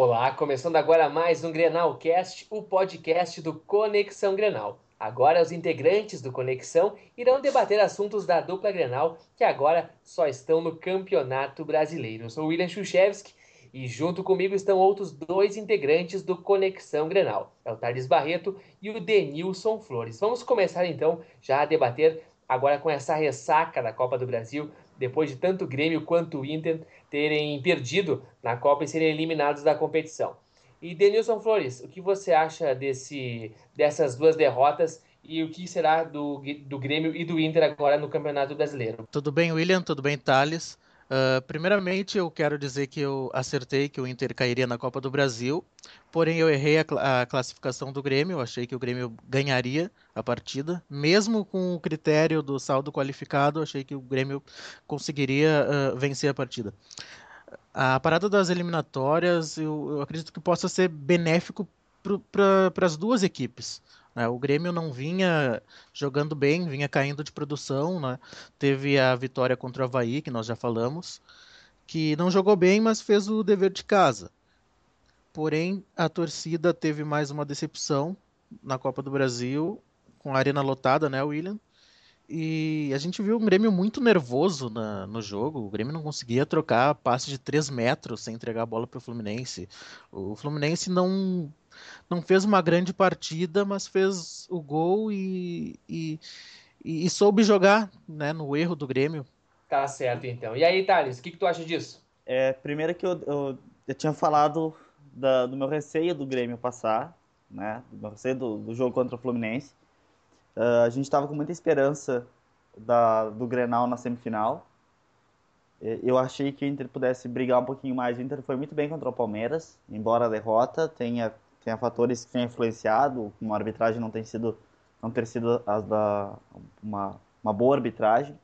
Olá, começando agora mais um Grenalcast, o podcast do Conexão Grenal. Agora os integrantes do Conexão irão debater assuntos da dupla Grenal que agora só estão no Campeonato Brasileiro. Eu sou William Chuchevski e junto comigo estão outros dois integrantes do Conexão Grenal. É o Thales Barreto e o Denilson Flores. Vamos começar então já a debater agora com essa ressaca da Copa do Brasil, depois de tanto Grêmio quanto Inter terem perdido na Copa e serem eliminados da competição. E Denilson Flores, o que você acha desse, dessas duas derrotas e o que será do, do Grêmio e do Inter agora no Campeonato Brasileiro? Tudo bem, William? Tudo bem, Thales? Uh, primeiramente, eu quero dizer que eu acertei que o Inter cairia na Copa do Brasil, porém eu errei a, cl a, classificação do Grêmio, eu achei que o Grêmio ganharia a partida, mesmo com o critério do saldo qualificado, eu achei que o Grêmio conseguiria uh, vencer a partida. A parada das eliminatórias, eu, eu acredito que possa ser benéfico para as duas equipes. Né? O Grêmio não vinha jogando bem, vinha caindo de produção. Né? Teve a vitória contra o Havaí, que nós já falamos, que não jogou bem, mas fez o dever de casa. Porém, a torcida teve mais uma decepção na Copa do Brasil, com a arena lotada, né, William? E a gente viu um Grêmio muito nervoso na, no jogo. O Grêmio não conseguia trocar passe de 3 metros sem entregar a bola para o Fluminense. O Fluminense não não fez uma grande partida, mas fez o gol e, e, e, soube jogar né, no erro do Grêmio. Tá certo, então. E aí, Thales, o que, que tu acha disso? É, primeiro que eu, eu, eu tinha falado da, do meu receio do Grêmio passar, né? Do meu receio do, do jogo contra o Fluminense. Uh, a gente estava com muita esperança da, do Grenal na semifinal. Eu achei que o Inter pudesse brigar um pouquinho mais. O Inter foi muito bem contra o Palmeiras, embora a derrota tenha tenha fatores que tenham influenciado, como a arbitragem não tem sido não ter sido as da, uma, uma boa arbitragem.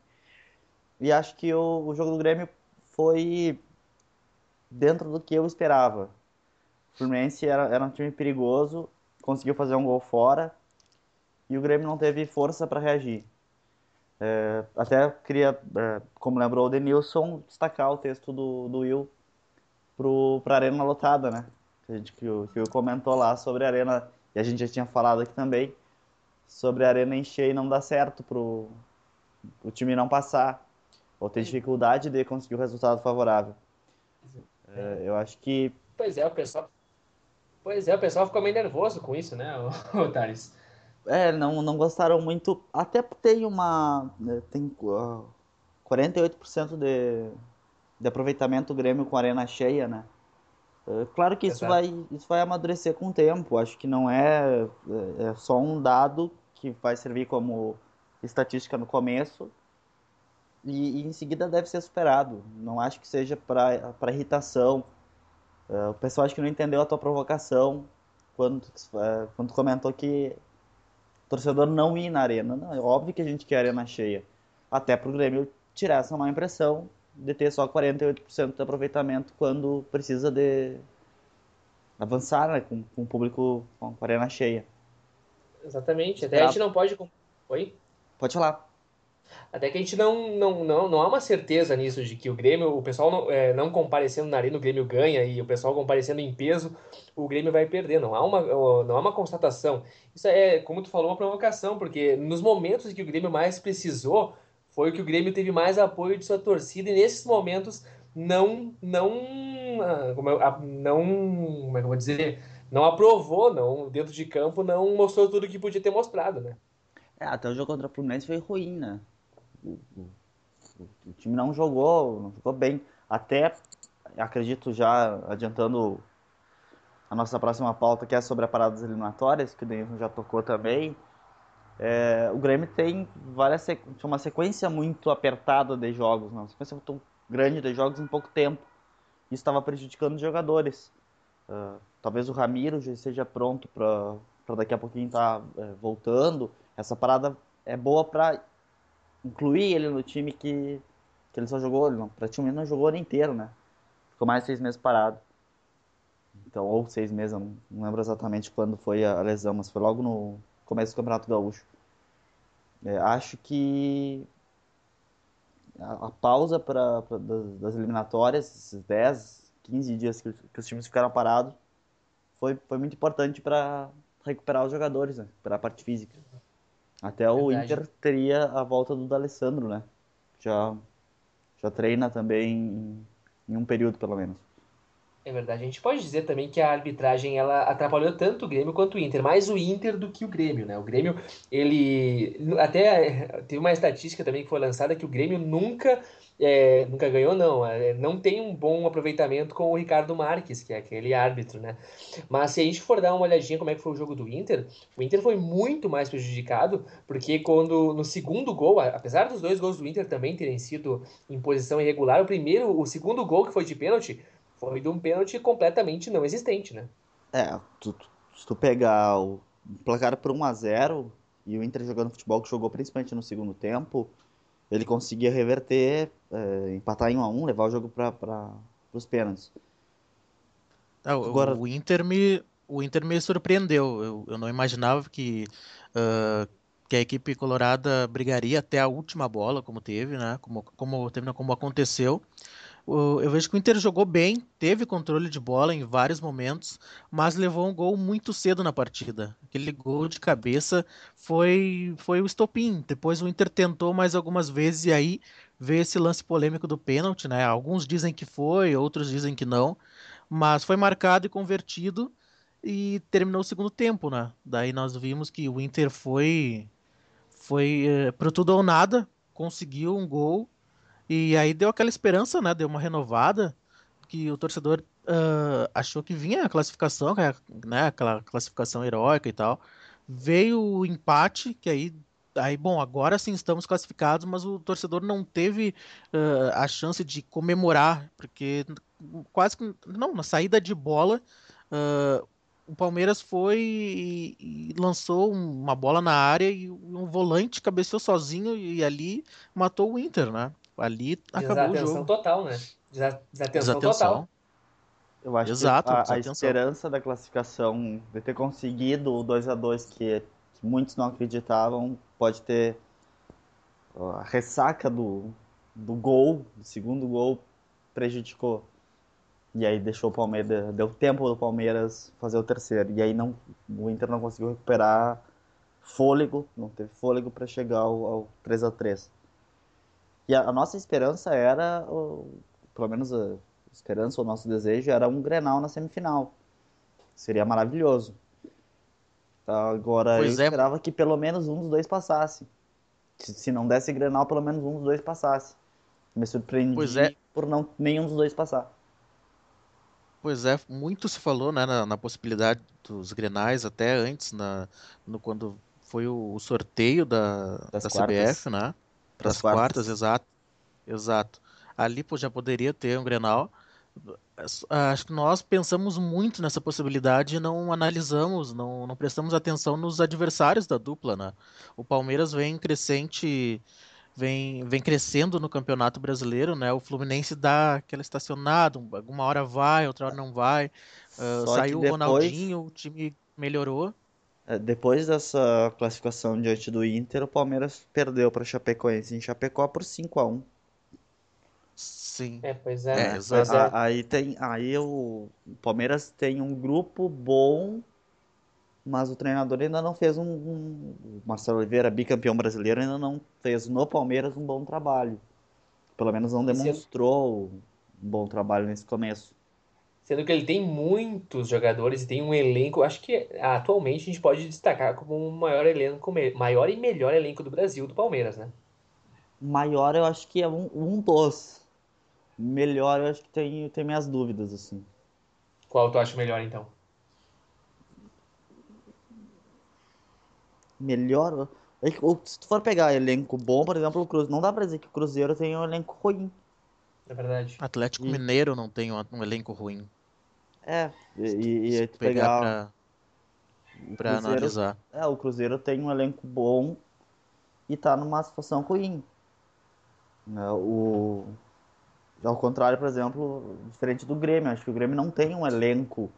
E acho que o, o jogo do Grêmio foi dentro do que eu esperava. O Fluminense era, era um time perigoso, conseguiu fazer um gol fora e o Grêmio não teve força para reagir. É, até queria, é, como lembrou o Denilson, destacar o texto do, do Will para a Arena Lotada, né? Que, a gente, que, o, que o comentou lá sobre a arena, e a gente já tinha falado aqui também, sobre a arena encher e não dar certo pro o time não passar, ou ter dificuldade de conseguir o resultado favorável. É, eu acho que. Pois é, o pessoal. Pois é, o pessoal ficou meio nervoso com isso, né, o Thales? É, não, não gostaram muito. Até tem uma. Né, tem uh, 48% de, de aproveitamento do Grêmio com a arena cheia, né? É, claro que isso vai, isso vai amadurecer com o tempo. Acho que não é, é, é só um dado que vai servir como estatística no começo e, e em seguida deve ser superado. Não acho que seja para irritação. É, o pessoal acho que não entendeu a tua provocação quando, é, quando comentou que o torcedor não ir na arena. Não, é óbvio que a gente quer a arena cheia. Até para o Grêmio tirar essa má impressão de ter só 48% de aproveitamento quando precisa de avançar né, com, com o público com a arena cheia. Exatamente. Até a gente não pode. Oi? Pode falar. Até que a gente não, não, não, não há uma certeza nisso de que o Grêmio, o pessoal não, é, não comparecendo na arena, o Grêmio ganha e o pessoal comparecendo em peso, o Grêmio vai perder. Não há uma, não há uma constatação. Isso é, como tu falou, uma provocação, porque nos momentos em que o Grêmio mais precisou, foi que o Grêmio teve mais apoio de sua torcida e nesses momentos não não ah, como eu, não como é que eu vou dizer? Não aprovou não dentro de campo não mostrou tudo que podia ter mostrado né? É, até o jogo contra o Fluminense foi ruim né? O, o, o, time não jogou não jogou bem. Até acredito já adiantando a nossa próxima pauta que é sobre a parada das eliminatórias que o Denilson já tocou também é, o Grêmio tem várias uma sequência muito apertada de jogos, né? uma sequência muito grande de jogos em pouco tempo. Isso estava prejudicando os jogadores. Uh, talvez o Ramiro já esteja pronto para daqui a pouquinho estar tá, é, voltando. Essa parada é boa para incluir ele no time que, que ele só jogou, ele não, praticamente não jogou o ano inteiro, né? Ficou mais seis meses parado. Então, ou seis meses, não lembro exatamente quando foi a lesão, mas foi logo no começo do Campeonato Gaúcho. É, acho que a, a pausa pra, pra das, das, eliminatórias, esses 10, 15 dias que, que os times ficaram parados, foi, foi muito importante para recuperar os jogadores, né? Recuperar a parte física. Até o Verdade. Inter teria a volta do D'Alessandro, né? Já, já treina também em, em um período, pelo menos. É verdade. A gente pode dizer também que a arbitragem ela atrapalhou tanto o Grêmio quanto o Inter, mais o Inter do que o Grêmio, né? O Grêmio, ele até teve uma estatística também que foi lançada que o Grêmio nunca é, nunca ganhou, não. É, não tem um bom aproveitamento com o Ricardo Marques, que é aquele árbitro, né? Mas se a gente for dar uma olhadinha como é que foi o jogo do Inter, o Inter foi muito mais prejudicado, porque quando no segundo gol, apesar dos dois gols do Inter também terem sido em posição irregular, o primeiro, o segundo gol que foi de pênalti, foi de um pênalti completamente não existente, né? É, tu, tu, se tu pegar o placar por 1 a 0 e o Inter jogando futebol que jogou principalmente no segundo tempo, ele conseguia reverter, é, empatar em 1 a 1 levar o jogo para os pênaltis. O, Agora- o Inter me, o Inter me surpreendeu. Eu, eu não imaginava que, ah, que a equipe colorada brigaria até a última bola, como teve, né? Como, como teve, como aconteceu. Eu vejo que o Inter jogou bem, teve controle de bola em vários momentos, mas levou um gol muito cedo na partida. Aquele gol de cabeça foi, foi o estopim. Depois o Inter tentou mais algumas vezes e aí veio esse lance polêmico do pênalti, né? Alguns dizem que foi, outros dizem que não, mas foi marcado e convertido e terminou o segundo tempo, né? Daí nós vimos que o Inter foi foi pro tudo ou nada, conseguiu um gol e aí deu aquela esperança, né? Deu uma renovada que o torcedor ah, achou que vinha a classificação, é, né? Aquela classificação heróica e tal. Veio o empate, que aí Aí, bom, agora sim estamos classificados, mas o torcedor não teve ah, a chance de comemorar, porque quase que. Não, na saída de bola, ah, o Palmeiras foi e, e lançou uma bola na área e um volante cabeceou sozinho e ali matou o Inter, né? Ali acabou o Desatenção jogo. total, né? Desa- Desatenção total. Desatenção. Eu acho Exato, que a, a desatenção. esperança da classificação, de ter conseguido o 2 a 2 que, que muitos não acreditavam, pode ter a ressaca do, do gol, do segundo gol, prejudicou. E aí deixou o Palmeiras, deu tempo do Palmeiras fazer o terceiro. E aí não, o Inter não conseguiu recuperar fôlego, não teve fôlego para chegar ao, ao 3 a 3 E a, a nossa esperança era, o- pelo menos a esperança, o nosso desejo era um Grenal na semifinal. Seria maravilhoso. Agora Pois eu é. esperava que pelo menos um dos dois passasse. Se, não desse Grenal, pelo menos um dos dois passasse. Me surpreendi é. por não nenhum dos dois passar. Pois é, muito se falou, né, na, na possibilidade dos Grenais até antes, na, no, quando foi o, o sorteio da, Das da quartas. CBF, né? Para as quartas, quartas. exato. Exato. Ali pô, já poderia ter um Grenal. Acho que nós pensamos muito nessa possibilidade e não analisamos, não, não prestamos atenção nos adversários da dupla, né? O Palmeiras vem crescente, vem, vem crescendo no Campeonato Brasileiro, né? O Fluminense dá aquela estacionada, um- alguma hora vai, outra hora não vai. Que saiu o Ronaldinho, o time melhorou. É, Depois dessa classificação diante do Inter, o Palmeiras perdeu para Chapecoense em Chapecó por 5 a 1 Sim. É, pois É, é. exato. Pois é. A- Aí tem, aí o Palmeiras tem um grupo bom, mas o treinador ainda não fez um, um- o Marcelo Oliveira, bicampeão brasileiro, ainda não fez no Palmeiras um bom trabalho. Pelo menos não demonstrou um bom trabalho nesse começo. Sendo que ele tem muitos jogadores e tem um elenco, acho que atualmente a gente pode destacar como o maior elenco, maior e melhor elenco do Brasil, do Palmeiras, né? Maior eu acho que é um, um dos. Melhor eu acho que tem, tem minhas dúvidas, assim. Qual tu acha melhor, então? Melhor. é Se tu for pegar elenco bom, por exemplo, o Cruzeiro. Não dá pra dizer que o Cruzeiro tem um elenco ruim. Na verdade. Atlético E- Mineiro não tem um, um elenco ruim. É, e, e, e tu pegar pegar pra, Cruzeiro, analisar. é, o Cruzeiro tem um elenco bom e tá numa situação ruim. Né, O, ao contrário, por exemplo, diferente do Grêmio, acho que o Grêmio não tem um elenco,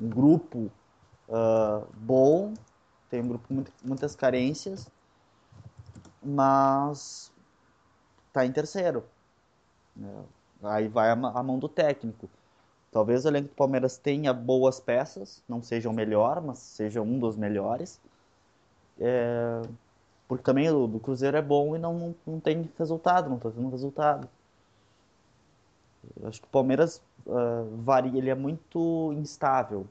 um grupo ah, bom, tem um grupo com muito- muitas carências, mas tá em terceiro. né? Aí vai a, a mão do técnico. Talvez o elenco do Palmeiras tenha boas peças, não seja o melhor, mas seja um dos melhores. É, porque também o do Cruzeiro é bom e não, não tem resultado, não está tendo resultado. Eu acho que o Palmeiras uh, varia, ele é muito instável.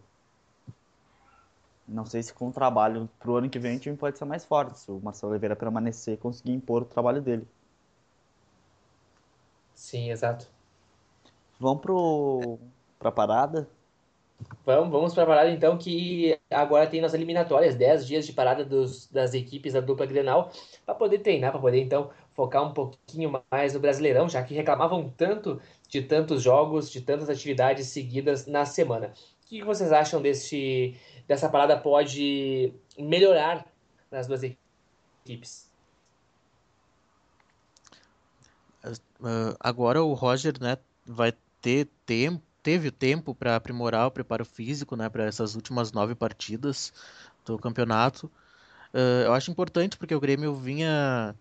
Não sei se com o trabalho pro ano que vem o time pode ser mais forte, se o Marcelo Oliveira permanecer e conseguir impor o trabalho dele. Sim, exato. Vamos pro, pra parada? Vamos, vamos para a parada então, que agora tem nas eliminatórias, 10 dias de parada dos, das equipes da dupla Grenal, para poder treinar, para poder então focar um pouquinho mais no Brasileirão, já que reclamavam tanto de tantos jogos, de tantas atividades seguidas na semana. O que vocês acham desse, dessa parada pode melhorar nas duas equipes? Uh, agora o Roger né, vai ter tempo teve o tempo para aprimorar o preparo físico, né, para essas últimas nove partidas do campeonato. Uh, eu acho importante porque o Grêmio vinha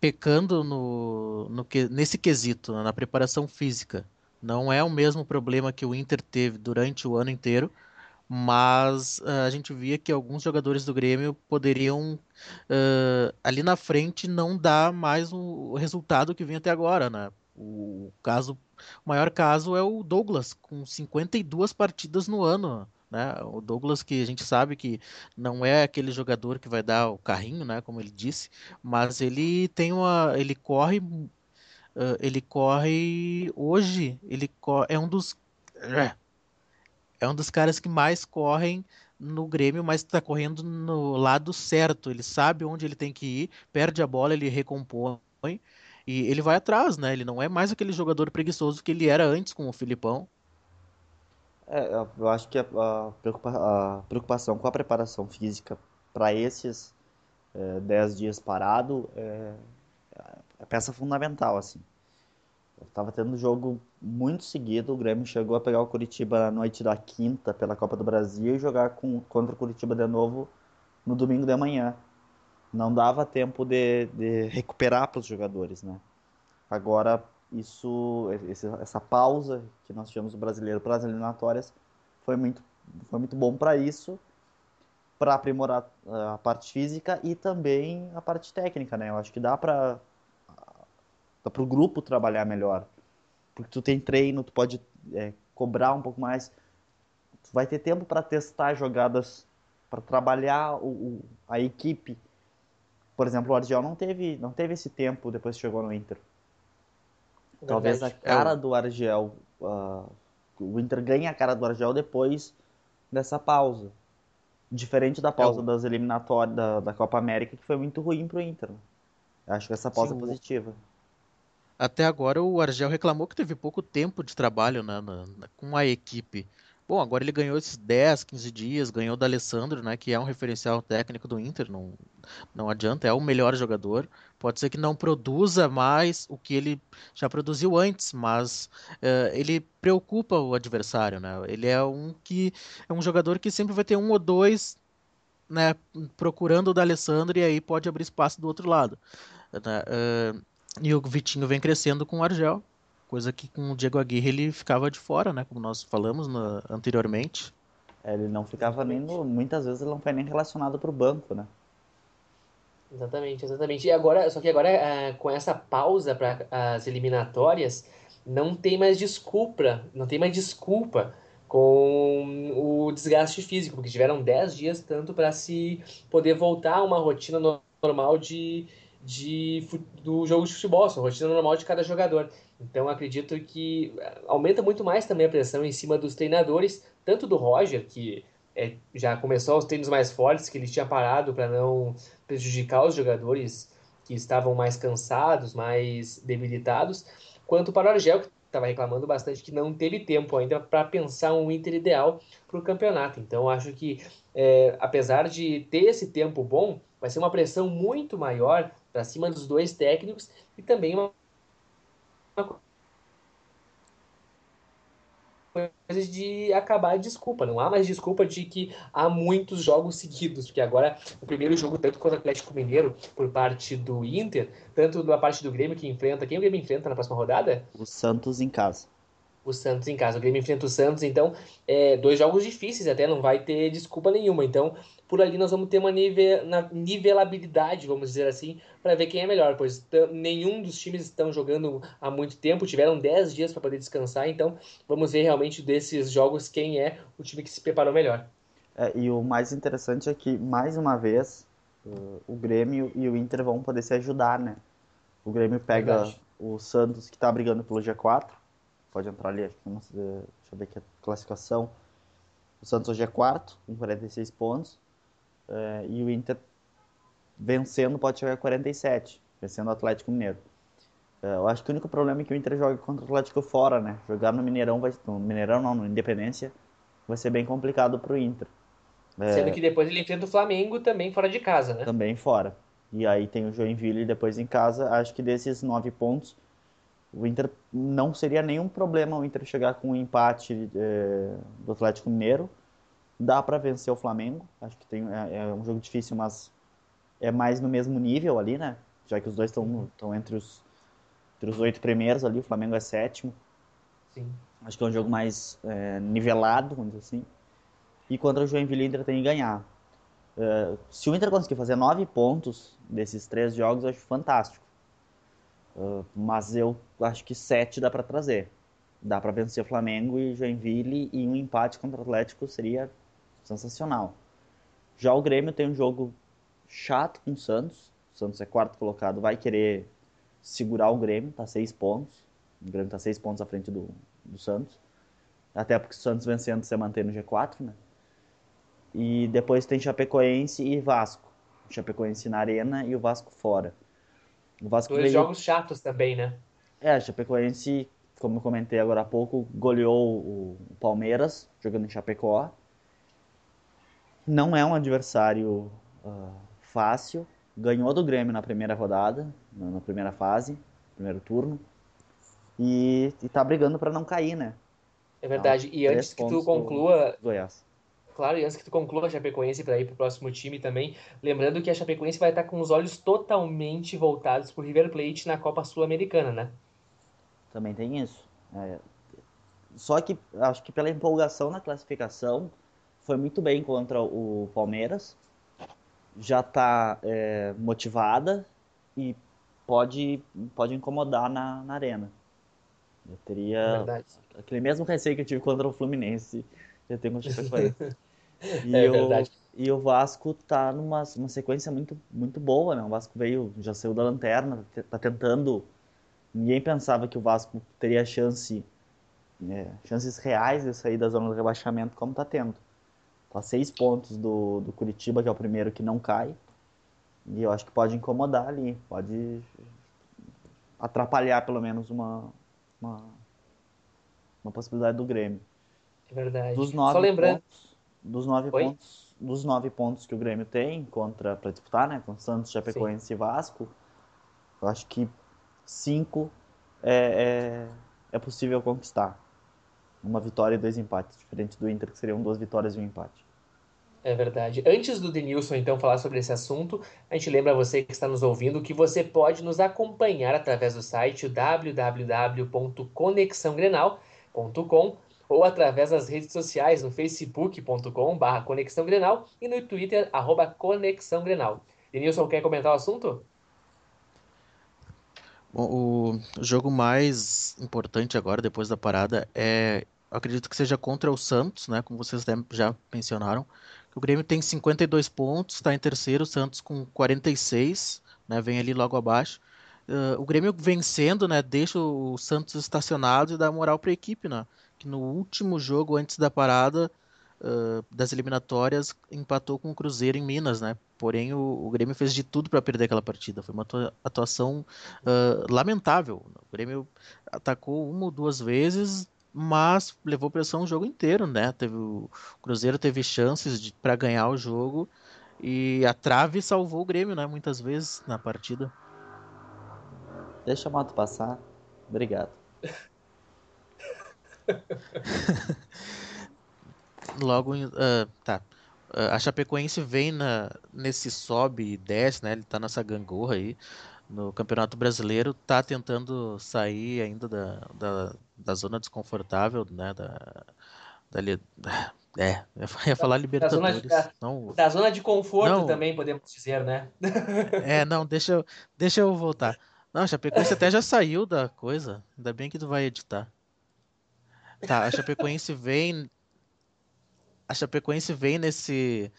pecando no, no que, nesse quesito, né, na preparação física. Não é o mesmo problema que o Inter teve durante o ano inteiro, mas uh, a gente via que alguns jogadores do Grêmio poderiam uh, ali na frente não dar mais o resultado que vinha até agora, né? O caso o maior caso é o Douglas, com 52 partidas no ano. Né? O Douglas, que a gente sabe que não é aquele jogador que vai dar o carrinho, né? como ele disse, mas ele tem uma. ele corre. Ele corre hoje, ele corre, é um dos. É um dos caras que mais correm no Grêmio, mas está correndo no lado certo. Ele sabe onde ele tem que ir, perde a bola, ele recompõe e ele vai atrás, né? Ele não é mais aquele jogador preguiçoso que ele era antes com o Filipão. É, eu acho que a, a preocupação com a preparação física para esses 10 é, dias parado é, é peça fundamental, assim. Estava tendo jogo muito seguido, o Grêmio chegou a pegar o Curitiba na noite da quinta pela Copa do Brasil e jogar com, contra o Curitiba de novo no domingo de manhã não dava tempo de, de recuperar para os jogadores, né? Agora isso, essa pausa que nós tivemos no brasileiro para as eliminatórias foi muito, foi muito bom para isso, para aprimorar a parte física e também a parte técnica, né? Eu acho que dá para dá para o grupo trabalhar melhor, porque tu tem treino, tu pode é, cobrar um pouco mais, tu vai ter tempo para testar jogadas, para trabalhar o, o, a equipe por exemplo, o Argel não teve, não teve esse tempo depois que chegou no Inter. Verdade. Talvez a cara é. do Argel, uh, o Inter ganha a cara do Argel depois dessa pausa. Diferente da pausa é das eliminatórias da, da Copa América, que foi muito ruim pro Inter. Acho que essa pausa Sim, é positiva. Até agora o Argel reclamou que teve pouco tempo de trabalho né, na, na, com a equipe. Bom, agora ele ganhou esses 10, 15 dias, ganhou da Alessandro, né, que é um referencial técnico do Inter, não, não adianta, é o melhor jogador. Pode ser que não produza mais o que ele já produziu antes, mas uh, ele preocupa o adversário, né? Ele é um que é um jogador que sempre vai ter um ou dois, né, procurando o da Alessandro e aí pode abrir espaço do outro lado. Uh, e o Vitinho vem crescendo com o Argel coisa que com o Diego Aguirre ele ficava de fora, né? Como nós falamos no, anteriormente. É, ele não ficava nem no, muitas vezes ele não foi nem relacionado para o banco, né? Exatamente, exatamente. E agora, só que agora é, com essa pausa para as eliminatórias, não tem mais desculpa, não tem mais desculpa com o desgaste físico, porque tiveram 10 dias tanto para se poder voltar a uma rotina normal de, de, do jogo de futebol, a rotina normal de cada jogador. Então acredito que eh, aumenta muito mais também a pressão em cima dos treinadores, tanto do Roger, que é, já começou os treinos mais fortes, que ele tinha parado para não prejudicar os jogadores que estavam mais cansados, mais debilitados, quanto para o Argel, que estava reclamando bastante que não teve tempo ainda para pensar um Inter ideal para o campeonato. Então acho que, é, apesar de ter esse tempo bom, vai ser uma pressão muito maior para cima dos dois técnicos e também uma coisa de acabar a desculpa. Não há mais desculpa de que há muitos jogos seguidos, porque agora o primeiro jogo, tanto contra o Atlético Mineiro, por parte do Inter, tanto da parte do Grêmio que enfrenta. Quem o Grêmio enfrenta na próxima rodada? O Santos em casa. O Santos em casa. O Grêmio enfrenta o Santos, então, é, dois jogos difíceis até, não vai ter desculpa nenhuma. Então, por ali nós vamos ter uma nivelabilidade, vamos dizer assim, para ver quem é melhor, pois nenhum dos times estão jogando há muito tempo, tiveram 10 dias para poder descansar, então vamos ver realmente desses jogos quem é o time que se preparou melhor. É, e o mais interessante é que, mais uma vez, o Grêmio e o Inter vão poder se ajudar, né? O Grêmio pega Verdade. o Santos, que está brigando pelo G4, pode entrar ali, acho que não sei, deixa eu ver aqui a classificação. O Santos hoje é quarto, com 46 pontos. É, e o Inter vencendo pode chegar a 47, vencendo o Atlético Mineiro. É, eu acho que o único problema é que o Inter joga contra o Atlético fora, né? Jogar no Mineirão, vai, no Mineirão não, no Independência, vai ser bem complicado pro Inter. É, Sendo que depois ele enfrenta o Flamengo também fora de casa, né? Também fora. E aí tem o Joinville depois em casa. Acho que desses nove pontos, o Inter não seria nenhum problema o Inter chegar com um empate é, do Atlético Mineiro. Dá para vencer o Flamengo. Acho que tem, é, é, um jogo difícil, mas é mais no mesmo nível ali, né? Já que os dois estão entre os entre os oito primeiros ali. O Flamengo é sétimo. Sim. Acho que é um jogo mais é, nivelado, vamos dizer assim. E contra o Joinville, o Inter tem que ganhar. Uh, se o Inter conseguir fazer nove pontos desses três jogos, eu acho fantástico. Uh, mas eu acho que sete dá para trazer. Dá para vencer o Flamengo e Joinville e um empate contra o Atlético seria sensacional. Já o Grêmio tem um jogo chato com o Santos. O Santos é quarto colocado, vai querer segurar o Grêmio, tá seis pontos. O Grêmio tá seis pontos à frente do, do Santos. Até porque o Santos vencendo você mantém no G4, né? E depois tem Chapecoense e Vasco. O Chapecoense na arena e o Vasco fora. O Vasco Dois veio... jogos chatos também, né? É, a Chapecoense, como eu comentei agora há pouco, goleou o Palmeiras, jogando em Chapecó. Não é um adversário uh, fácil. Ganhou do Grêmio na primeira rodada, na primeira fase, primeiro turno. E, e tá brigando para não cair, né? É verdade. Então, e antes que tu conclua. Goiás. Claro, e antes que tu conclua a Chapecoense para ir para o próximo time também, lembrando que a Chapecoense vai estar com os olhos totalmente voltados para o River Plate na Copa Sul-Americana, né? Também tem isso. É... Só que acho que pela empolgação na classificação, foi muito bem contra o Palmeiras, já está é, motivada e pode, pode incomodar na, na arena. Eu teria é aquele mesmo receio que eu tive contra o Fluminense, eu tenho Chapecoense. E, é o, e o Vasco tá numa uma sequência muito, muito boa, né? O Vasco veio, já saiu da lanterna, tá tentando. Ninguém pensava que o Vasco teria chance, né, chances reais de sair da zona do rebaixamento, como tá tendo. Tá seis pontos do, do Curitiba, que é o primeiro que não cai. E eu acho que pode incomodar ali, pode atrapalhar pelo menos uma, uma, uma possibilidade do Grêmio. É verdade. Dos nove Só lembrando. Pontos, dos nove Oi? pontos, dos nove pontos que o Grêmio tem contra para disputar, né, com Santos, Chapecoense Sim. e Vasco, eu acho que cinco é, é, é, possível conquistar. Uma vitória e dois empates, diferente do Inter, que seriam duas vitórias e um empate. É verdade. Antes do Denilson, então, falar sobre esse assunto, a gente lembra você que está nos ouvindo que você pode nos acompanhar através do site www.conexãogrenal.com ou através das redes sociais no facebook.com.br Conexão Grenal e no Twitter, arroba Conexão Grenal. Denilson, quer comentar o assunto? Bom, o jogo mais importante agora, depois da parada, é. Acredito que seja contra o Santos, né? Como vocês já mencionaram. O Grêmio tem 52 pontos, está em terceiro, o Santos com 46, né? Vem ali logo abaixo. Uh, o Grêmio vencendo, né? Deixa o Santos estacionado e dá moral para a equipe, né? Que no último jogo antes da parada uh, das eliminatórias empatou com o Cruzeiro em Minas, né? Porém, o, o Grêmio fez de tudo para perder aquela partida. Foi uma atuação uh, lamentável. O Grêmio atacou uma ou duas vezes, mas levou pressão o jogo inteiro, né? Teve, o Cruzeiro teve chances para ganhar o jogo e a trave salvou o Grêmio, né? Muitas vezes na partida. Deixa a moto passar. Obrigado. Logo, uh, tá. Uh, a Chapecoense vem na, nesse sobe e desce, né? Ele tá nessa gangorra aí. no Campeonato Brasileiro, está tentando sair ainda da, da, da, zona desconfortável, né? Da, da, é, eu ia falar Libertadores. Da zona de, não, da zona de conforto não, também, podemos dizer, né? é, não, deixa eu, deixa eu voltar. Não, a Chapecoense até já saiu da coisa. Ainda bem que tu vai editar. Tá, a Chapecoense vem. A Chapecoense vem nesse.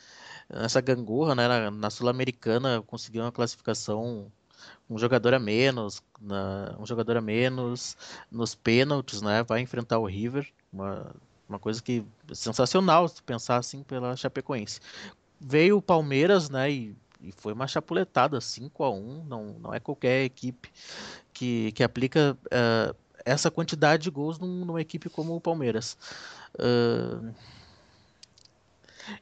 Nessa gangorra, né? Na, na Sul-Americana conseguiu uma classificação um jogador a menos, na, um jogador a menos nos pênaltis, né? Vai enfrentar o River, uma, uma coisa que é sensacional se pensar assim pela Chapecoense. Veio o Palmeiras, né? E, e foi uma chapuletada, 5 a 1 não, não é qualquer equipe que, que aplica uh, essa quantidade de gols num, numa equipe como o Palmeiras. Uh,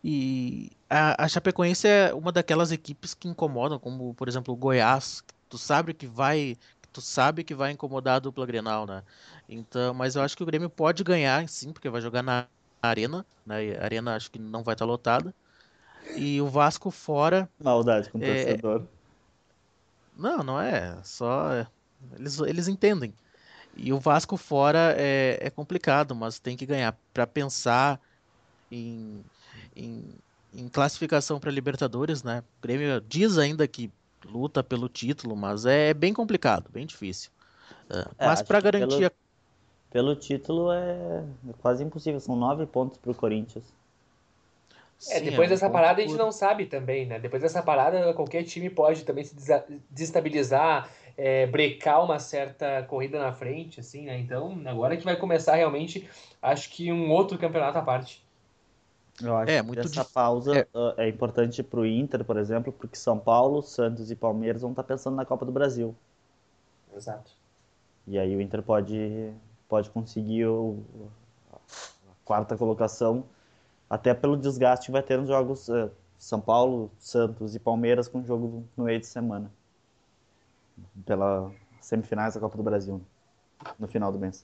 e a, a Chapecoense é uma daquelas equipes que incomodam, como por exemplo o Goiás, tu sabe que vai, tu sabe que vai incomodar a dupla Grenal, né? Então, mas eu acho que o Grêmio pode ganhar, sim, porque vai jogar na arena, né? A arena acho que não vai estar lotada. E o Vasco fora. Maldade com o é... torcedor. Não, não é. Só eles, eles entendem. E o Vasco fora é, é complicado, mas tem que ganhar para pensar em, em, em classificação para Libertadores, né? O Grêmio diz ainda que luta pelo título, mas é bem complicado, bem difícil. É, é mas para garantir. Pelo, pelo, título é, é quase impossível, são nove pontos para o Corinthians. É, depois é um dessa parada a gente não sabe também, né? Depois dessa parada, qualquer time pode também se desestabilizar, é, brecar uma certa corrida na frente, assim, né? Então, agora que vai começar realmente, acho que um outro campeonato à parte. Eu acho é, que essa pausa é, uh, é importante para o Inter, por exemplo, porque São Paulo, Santos e Palmeiras vão estar tá pensando na Copa do Brasil. Exato. E aí o Inter pode, pode conseguir o, a quarta colocação, até pelo desgaste que vai ter nos jogos uh, São Paulo, Santos e Palmeiras com jogo no meio de semana. Pela semifinais da Copa do Brasil, no final do mês.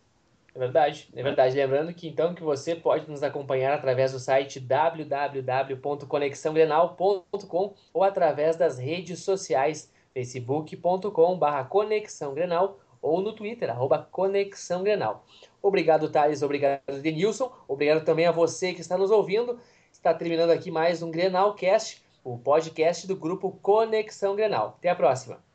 É verdade, é verdade. Lembrando que então que você pode nos acompanhar através do site www.conexãogrenal.com ou através das redes sociais facebook.com.br Conexão Grenal ou no Twitter, arroba Conexão Grenal. Obrigado, Thales, obrigado, Denilson, obrigado também a você que está nos ouvindo. Está terminando aqui mais um Grenalcast, o podcast do grupo Conexão Grenal. Até a próxima.